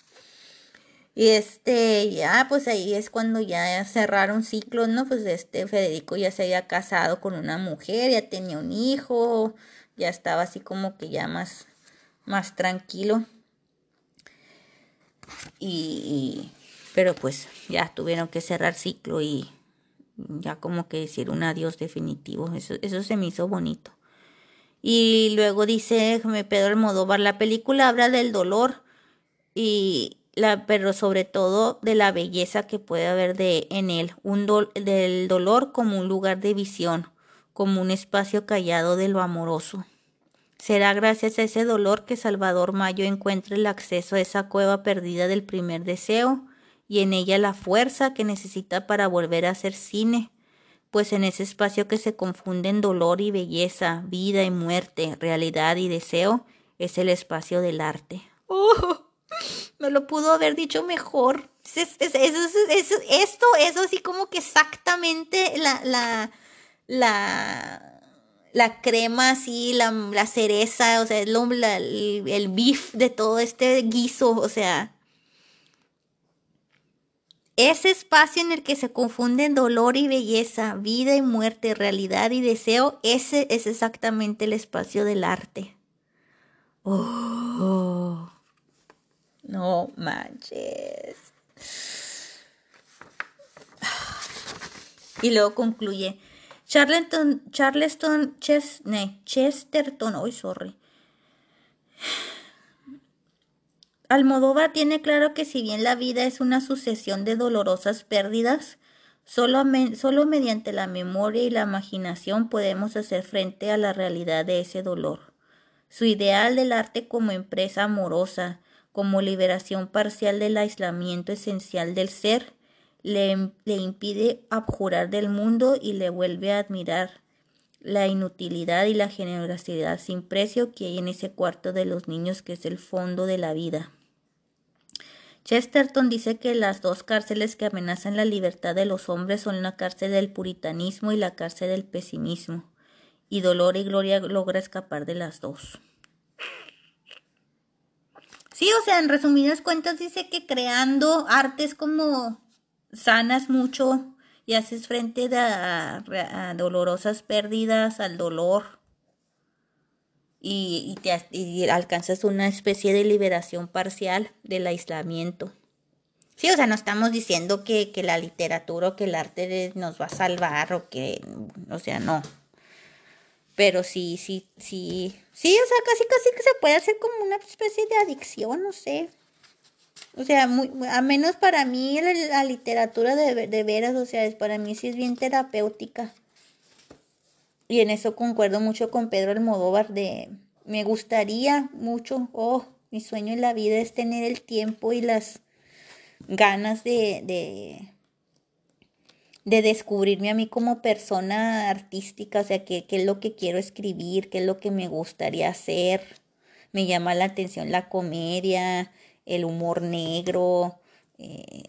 Y este, ya, pues ahí es cuando ya cerraron ciclos, ¿no? Pues este Federico ya se había casado con una mujer, ya tenía un hijo, ya estaba así como que ya más, más tranquilo. Y, pero pues ya tuvieron que cerrar ciclo y ya como que decir un adiós definitivo. Eso, eso se me hizo bonito. Y luego dice Pedro Almodóvar, la película habla del dolor y, la, pero sobre todo de la belleza que puede haber de, en él, un del dolor como un lugar de visión, como un espacio callado de lo amoroso. Será gracias a ese dolor que Salvador Mayo encuentre el acceso a esa cueva perdida del primer deseo y en ella la fuerza que necesita para volver a hacer cine, pues en ese espacio que se confunden dolor y belleza, vida y muerte, realidad y deseo, es el espacio del arte. ¡Oh! Me lo pudo haber dicho mejor. esto es así como que exactamente la, la, la, la crema así, la, la cereza, o sea, el, el, beef de todo este guiso, o sea. Ese espacio en el que se confunden dolor y belleza, vida y muerte, realidad y deseo, ese es exactamente el espacio del arte. Oh. No manches. Y luego concluye. Charleston, Charleston, Chesterton, hoy sorry. Almodóvar tiene claro que si bien la vida es una sucesión de dolorosas pérdidas, solo, solo mediante la memoria y la imaginación podemos hacer frente a la realidad de ese dolor. Su ideal del arte como empresa amorosa, como liberación parcial del aislamiento esencial del ser, le, le, impide abjurar del mundo y le vuelve a admirar la inutilidad y la generosidad sin precio que hay en ese cuarto de los niños que es el fondo de la vida. Chesterton dice que las dos cárceles que amenazan la libertad de los hombres son la cárcel del puritanismo y la cárcel del pesimismo, y Dolor y Gloria logra escapar de las dos. Sí, o sea, en resumidas cuentas dice que creando artes como sanas mucho y haces frente a, dolorosas pérdidas, al dolor y, te, alcanzas una especie de liberación parcial del aislamiento. Sí, o sea, no estamos diciendo que, que la literatura o que el arte nos va a salvar o que, o sea, no. Pero sí, sí, sí, sí, o sea, casi, casi que se puede hacer como una especie de adicción, no sé. O sea, muy, a menos para mí la, literatura de, de, veras, o sea, para mí sí es bien terapéutica. Y en eso concuerdo mucho con Pedro Almodóvar de, me gustaría mucho, oh, mi sueño en la vida es tener el tiempo y las ganas de, de, de descubrirme a mí como persona artística, o sea, qué es lo que quiero escribir, qué es lo que me gustaría hacer. Me llama la atención la comedia, el humor negro, eh,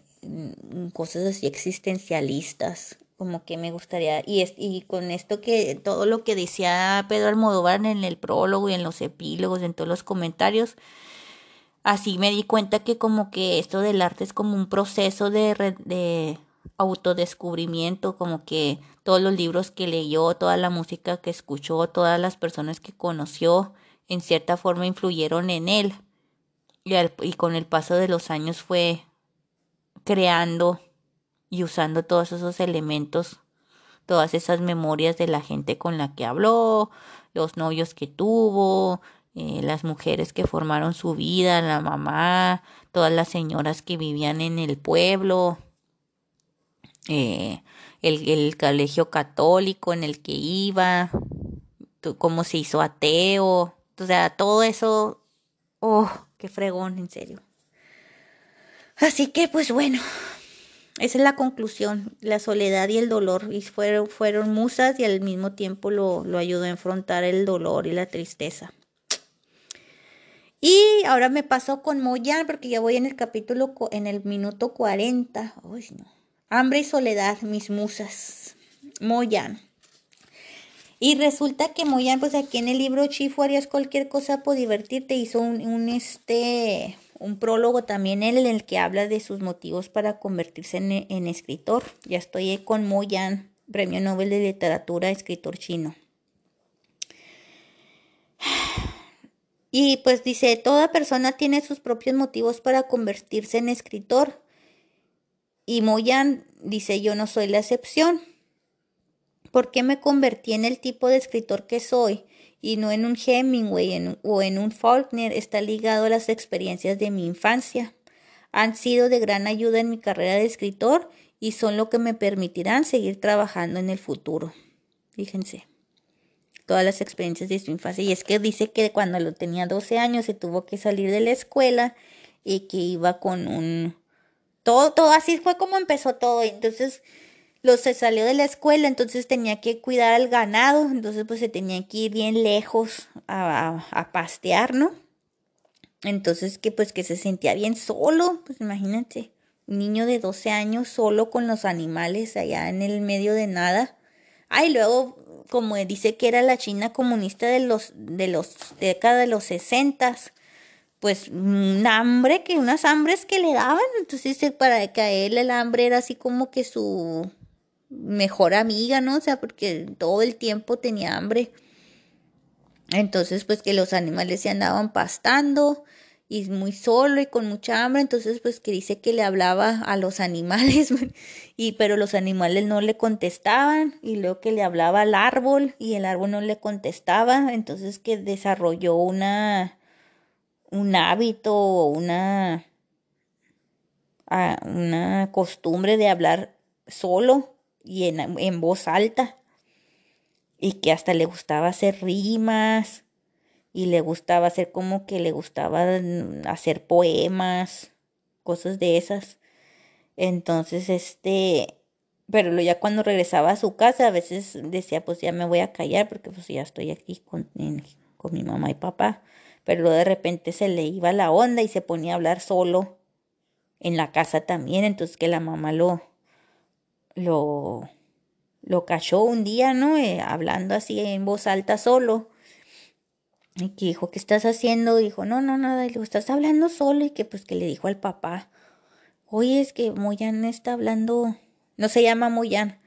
cosas así existencialistas, como que me gustaría, y, y con esto que todo lo que decía Pedro Almodóvar en el prólogo y en los epílogos, en todos los comentarios, así me di cuenta que como que esto del arte es como un proceso de, de autodescubrimiento, como que todos los libros que leyó, toda la música que escuchó, todas las personas que conoció, en cierta forma influyeron en él y, con el paso de los años fue creando y usando todos esos elementos, todas esas memorias de la gente con la que habló, los novios que tuvo, eh, las mujeres que formaron su vida, la mamá, todas las señoras que vivían en el pueblo, eh, el, el, colegio católico en el que iba, cómo se hizo ateo, o sea, todo eso, oh, Qué fregón, en serio. Así que, pues bueno, esa es la conclusión, la soledad y el dolor. Y fueron, fueron musas y al mismo tiempo lo, ayudó a enfrentar el dolor y la tristeza. Y ahora me pasó con Moyan, porque ya voy en el capítulo, en el minuto 40. Uy, no. Hambre y soledad, mis musas. Moyan. Y resulta que Moyan, pues aquí en el libro Chifu harías cualquier cosa por divertirte, hizo un, este, un prólogo también en el que habla de sus motivos para convertirse en, escritor. Ya estoy con Moyan, Premio Nobel de Literatura, escritor chino. Y pues dice, toda persona tiene sus propios motivos para convertirse en escritor. Y Moyan dice, yo no soy la excepción. ¿Por qué me convertí en el tipo de escritor que soy y no en un Hemingway o en un Faulkner? Está ligado a las experiencias de mi infancia. Han sido de gran ayuda en mi carrera de escritor y son lo que me permitirán seguir trabajando en el futuro. Fíjense, todas las experiencias de su infancia. Y es que dice que cuando lo tenía 12 años se tuvo que salir de la escuela y que iba con un... Todo, todo así fue como empezó todo. Entonces se salió de la escuela, entonces tenía que cuidar al ganado, entonces pues se tenía que ir bien lejos a, a, pastear, ¿no? Entonces que pues que se sentía bien solo, pues imagínate, un niño de 12 años solo con los animales allá en el medio de nada. Ah, y luego, como dice que era la China comunista de los, de los, décadas de los sesentas, pues un hambre, que unas hambres que le daban, entonces para que a él el hambre era así como que su, mejor amiga, ¿no? O sea, porque todo el tiempo tenía hambre. Entonces, pues que los animales se andaban pastando y muy solo y con mucha hambre, entonces pues que dice que le hablaba a los animales y pero los animales no le contestaban y luego que le hablaba al árbol y el árbol no le contestaba, entonces que desarrolló una un hábito o una ah, una costumbre de hablar solo y en, voz alta y que hasta le gustaba hacer rimas y le gustaba hacer como que le gustaba hacer poemas, cosas de esas. Entonces, este, pero ya cuando regresaba a su casa, a veces decía, pues ya me voy a callar porque pues ya estoy aquí con, con mi mamá y papá. Pero de repente se le iba la onda y se ponía a hablar solo en la casa también. Entonces que la mamá lo, lo, lo cachó un día, ¿no? Eh, hablando así en voz alta solo. Y que dijo, ¿qué estás haciendo? Dijo, no, no, nada. Y le dijo, estás hablando solo. Y que pues que le dijo al papá, oye, es que Moyan está hablando, no se llama Moyan.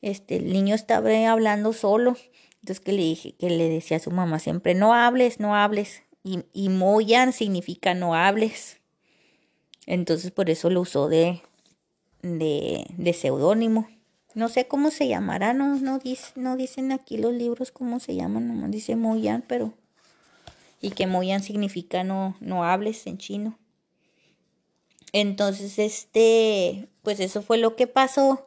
Este, el niño está hablando solo. Entonces que le dije, que le decía a su mamá siempre, no hables, no hables. Y, y Moyan significa no hables. Entonces por eso lo usó de, de, de seudónimo. No sé cómo se llamará, no, no, no dicen aquí los libros cómo se llaman, nomás dice Moyan, pero... Y que Moyan significa no, no hables en chino. Entonces, este, pues eso fue lo que pasó.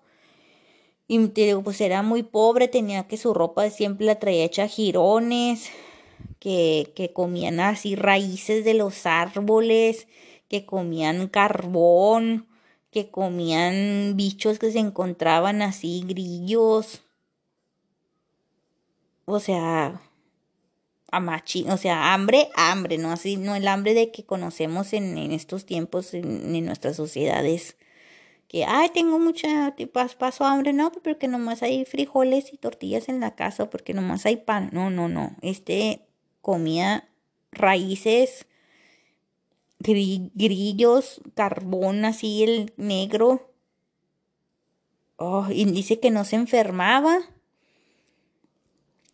Y te digo, pues era muy pobre, tenía que su ropa siempre la traía hecha jirones, que, que comían así raíces de los árboles, que comían carbón, que comían bichos que se encontraban así, grillos. O sea, amachi, o sea, hambre, hambre, no así, no el hambre de que conocemos en, estos tiempos en, en, nuestras sociedades. Que, ay, tengo mucha, paso hambre, no, porque nomás hay frijoles y tortillas en la casa, porque nomás hay pan. No, no, no. Este comía raíces, grillos, carbón así, el negro. Oh, y dice que no se enfermaba.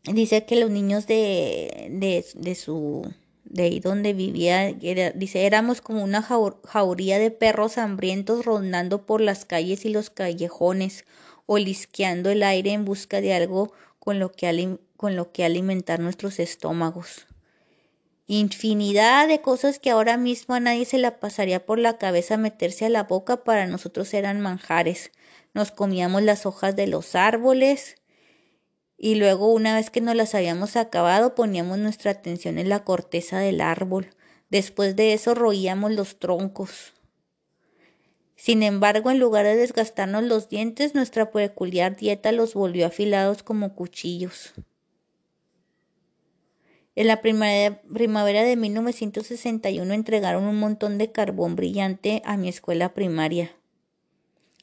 Dice que los niños de, de, su, de ahí donde vivía, dice, éramos como una jauría de perros hambrientos rondando por las calles y los callejones, olisqueando el aire en busca de algo con lo que con lo que alimentar nuestros estómagos. Infinidad de cosas que ahora mismo a nadie se la pasaría por la cabeza meterse a la boca para nosotros eran manjares. Nos comíamos las hojas de los árboles y luego una vez que nos las habíamos acabado poníamos nuestra atención en la corteza del árbol. Después de eso roíamos los troncos. Sin embargo, en lugar de desgastarnos los dientes, nuestra peculiar dieta los volvió afilados como cuchillos. En la primavera de 1961 entregaron un montón de carbón brillante a mi escuela primaria.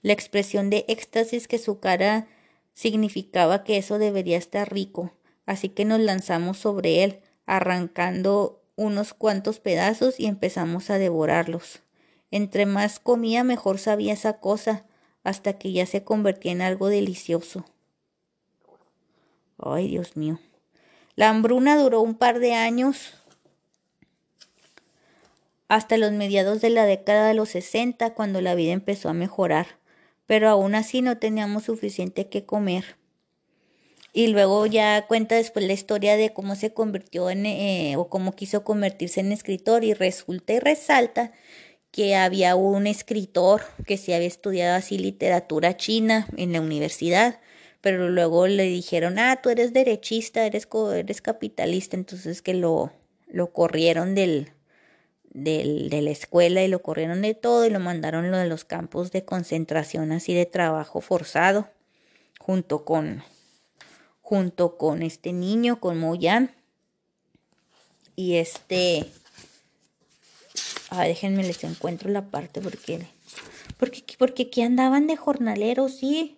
La expresión de éxtasis que su cara significaba que eso debería estar rico, así que nos lanzamos sobre él, arrancando unos cuantos pedazos y empezamos a devorarlos. Entre más comía, mejor sabía esa cosa, hasta que ya se convertía en algo delicioso. Ay, Dios mío. La hambruna duró un par de años hasta los mediados de la década de los sesenta, cuando la vida empezó a mejorar, pero aún así no teníamos suficiente que comer. Y luego ya cuenta después la historia de cómo se convirtió en, eh, o cómo quiso convertirse en escritor y resulta y resalta que había un escritor que se había estudiado así literatura china en la universidad pero luego le dijeron, ah, tú eres derechista, eres, eres capitalista, entonces que lo, lo corrieron del, del, de la escuela y lo corrieron de todo y lo mandaron de los campos de concentración así de trabajo forzado, junto con, junto con este niño, con Moyan. Y este, ah, déjenme les encuentro la parte porque, porque, porque aquí andaban de jornaleros, sí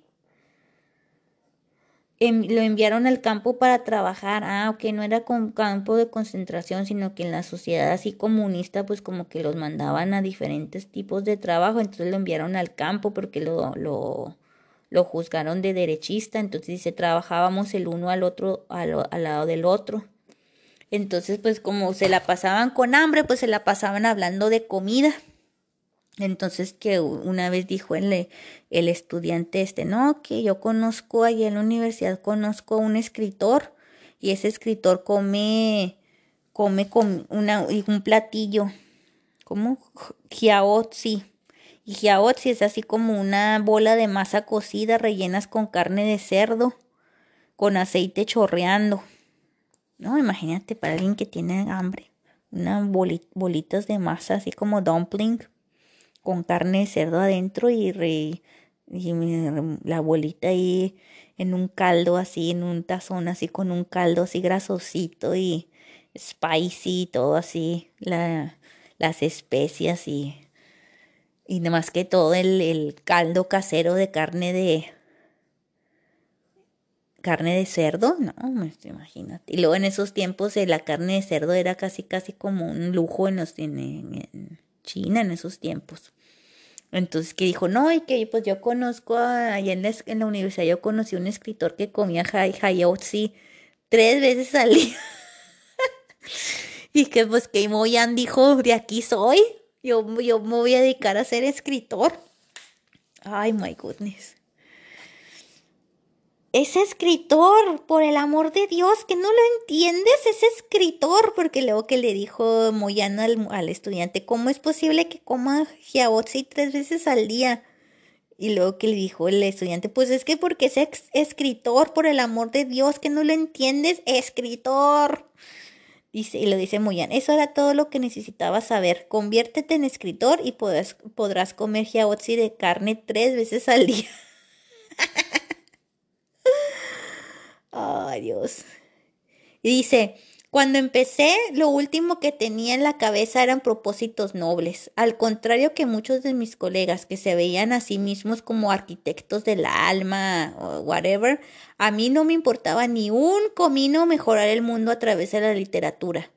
lo enviaron al campo para trabajar. Ah, ok, no era con campo de concentración, sino que en la sociedad así comunista, pues como que los mandaban a diferentes tipos de trabajo, entonces lo enviaron al campo porque lo, lo, lo juzgaron de derechista, entonces dice, trabajábamos el uno al otro, al, al lado del otro. Entonces, pues como se la pasaban con hambre, pues se la pasaban hablando de comida. Entonces que una vez dijo el, el estudiante este, no, que yo conozco allá en la universidad, conozco a un escritor y ese escritor come, come con una, un platillo, como Jiaotzi. Y Jiaotzi es así como una bola de masa cocida rellenas con carne de cerdo, con aceite chorreando. No, imagínate para alguien que tiene hambre, unas bolitas de masa así como dumpling con carne de cerdo adentro y, la abuelita ahí en un caldo así, en un tazón así con un caldo así grasosito y spicy, todo así, la, las especias y, y más que todo el, caldo casero de carne de carne de cerdo, no, imagínate. Y luego en esos tiempos eh, la carne de cerdo era casi casi como un lujo en, los, en China en esos tiempos. Entonces que dijo, no, y que pues yo conozco, la, en la universidad yo conocí a un escritor que comía hayotzi tres veces al día. y que pues que Moyan dijo, de aquí soy, yo, yo me voy a dedicar a ser escritor. Ay, my goodness. Es escritor, por el amor de Dios, que no lo entiendes, es escritor, porque luego que le dijo Moyana al, estudiante, ¿cómo es posible que coma jiaotzi tres veces al día? Y luego que le dijo el estudiante, pues es que porque es escritor, por el amor de Dios, que no lo entiendes, escritor. Dice, y lo dice Moyan, eso era todo lo que necesitaba saber. Conviértete en escritor y podrás, podrás comer jiaotzi de carne tres veces al día. Ay, Dios. Dice, cuando empecé, lo último que tenía en la cabeza eran propósitos nobles, al contrario que muchos de mis colegas que se veían a sí mismos como arquitectos del alma o whatever, a mí no me importaba ni un comino mejorar el mundo a través de la literatura.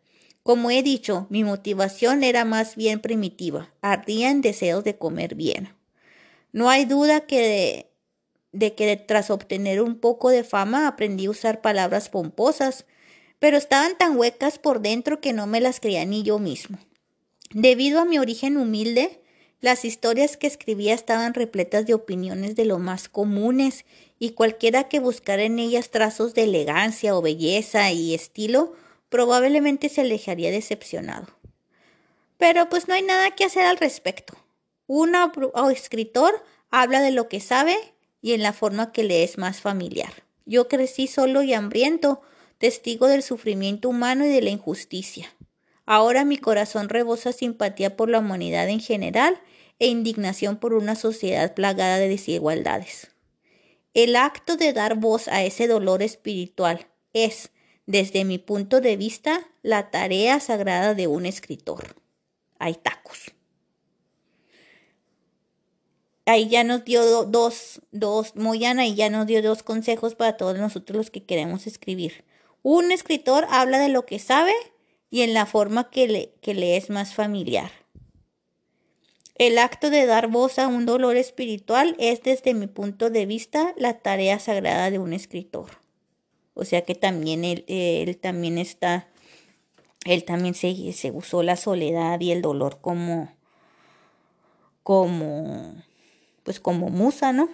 Como he dicho, mi motivación era más bien primitiva, ardía en deseos de comer bien. No hay duda que de que tras obtener un poco de fama aprendí a usar palabras pomposas, pero estaban tan huecas por dentro que no me las creía ni yo mismo. Debido a mi origen humilde, las historias que escribía estaban repletas de opiniones de lo más comunes, y cualquiera que buscara en ellas trazos de elegancia o belleza y estilo, probablemente se alejaría decepcionado. Pero pues no hay nada que hacer al respecto. Un escritor habla de lo que sabe y en la forma que le es más familiar. Yo crecí solo y hambriento, testigo del sufrimiento humano y de la injusticia. Ahora mi corazón rebosa simpatía por la humanidad en general e indignación por una sociedad plagada de desigualdades. El acto de dar voz a ese dolor espiritual es, desde mi punto de vista, la tarea sagrada de un escritor. Hay tacos ahí ya nos dio dos, dos, Moyana y ya nos dio dos consejos para todos nosotros los que queremos escribir. Un escritor habla de lo que sabe y en la forma que le, que le es más familiar. El acto de dar voz a un dolor espiritual es desde mi punto de vista la tarea sagrada de un escritor. O sea que también él, él también está, él también se, se usó la soledad y el dolor como, como pues como musa, ¿no?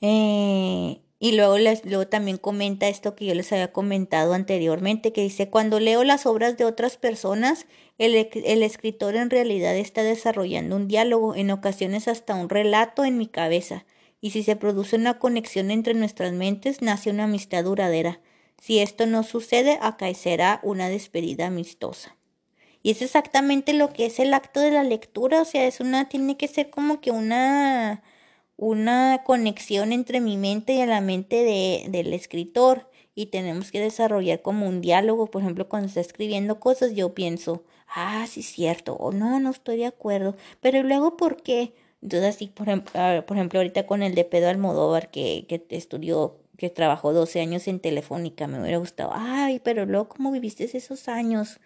Eh, y luego, les, luego también comenta esto que yo les había comentado anteriormente, que dice, cuando leo las obras de otras personas, el, el, escritor en realidad está desarrollando un diálogo, en ocasiones hasta un relato en mi cabeza, y si se produce una conexión entre nuestras mentes, nace una amistad duradera. Si esto no sucede, acaecerá una despedida amistosa. Y es exactamente lo que es el acto de la lectura, o sea, es una, tiene que ser como que una, una conexión entre mi mente y la mente de, del escritor. Y tenemos que desarrollar como un diálogo, por ejemplo, cuando está escribiendo cosas, yo pienso, ah, sí cierto, o no, no estoy de acuerdo, pero luego, ¿por qué? Entonces, así, por ejemplo, por ejemplo ahorita con el de Pedro Almodóvar, que, que estudió, que trabajó 12 años en Telefónica, me hubiera gustado, ay, pero luego, ¿cómo viviste esos años?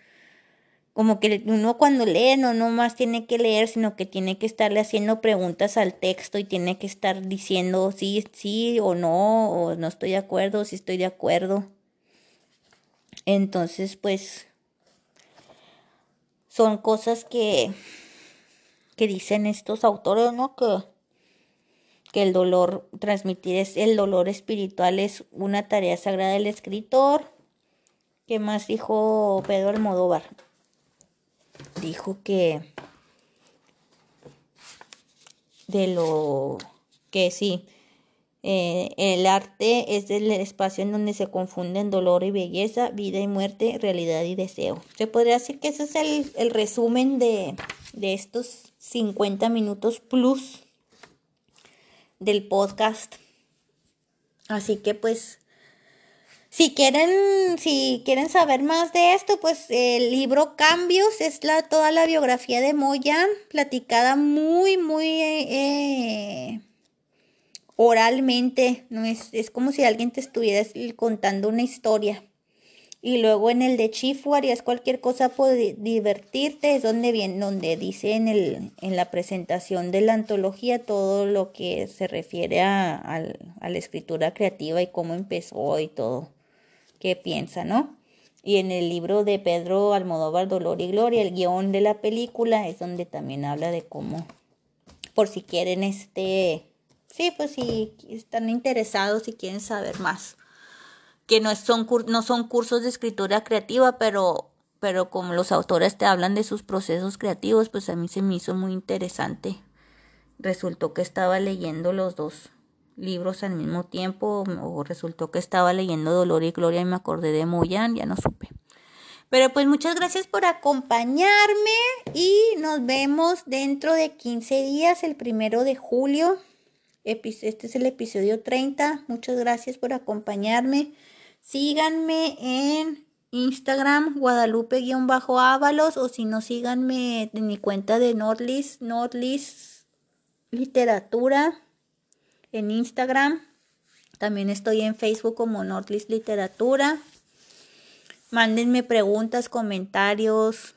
Como que uno cuando lee no más tiene que leer, sino que tiene que estarle haciendo preguntas al texto y tiene que estar diciendo sí, sí o no, o no estoy de acuerdo, si estoy de acuerdo. Entonces, pues, son cosas que, que dicen estos autores, ¿no? Que, que el dolor, transmitir es el dolor espiritual es una tarea sagrada del escritor. ¿Qué más dijo Pedro Almodóvar? Dijo que de lo que sí, eh, el arte es el espacio en donde se confunden dolor y belleza, vida y muerte, realidad y deseo. Se podría decir que ese es el, el resumen de, de estos 50 minutos plus del podcast. Así que pues si quieren, si quieren saber más de esto, pues el libro Cambios es la, toda la biografía de Moya, platicada muy, muy eh, oralmente. ¿no? Es, es como si alguien te estuviera contando una historia. Y luego en el de Chifu harías cualquier cosa por divertirte, es donde viene, donde dice en, el, en la presentación de la antología todo lo que se refiere a, a la escritura creativa y cómo empezó y todo qué piensa, ¿no? Y en el libro de Pedro Almodóvar, Dolor y Gloria, el guion de la película es donde también habla de cómo, por si quieren este, Sí, pues si están interesados y quieren saber más. Que no son, no son cursos de escritura creativa, pero, pero como los autores te hablan de sus procesos creativos, pues a mí se me hizo muy interesante. Resultó que estaba leyendo los dos libros al mismo tiempo, o resultó que estaba leyendo Dolor y Gloria y me acordé de Moyan, ya no supe. Pero pues muchas gracias por acompañarme y nos vemos dentro de 15 días, el primero de julio. Este es el episodio 30. Muchas gracias por acompañarme. Síganme en Instagram, Guadalupe-Ábalos, o si no, síganme en mi cuenta de Nordlist, Nordlist Literatura en Instagram. También estoy en Facebook como Nordlist Literatura. Mándenme preguntas, comentarios.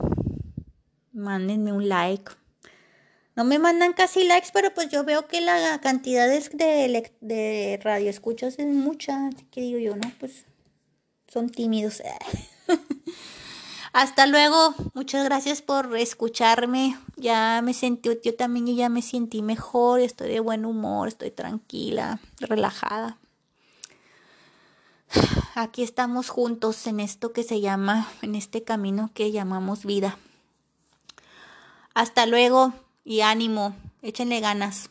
Mándenme un like. No me mandan casi likes, pero pues yo veo que la cantidad de, de radio escuchas es mucha. Así que digo yo, no, pues son tímidos. Hasta luego. Muchas gracias por escucharme. Ya me sentí, yo también ya me sentí mejor. Estoy de buen humor, estoy tranquila, relajada aquí estamos juntos en esto que se llama, en este camino que llamamos vida. Hasta luego y ánimo, échenle ganas.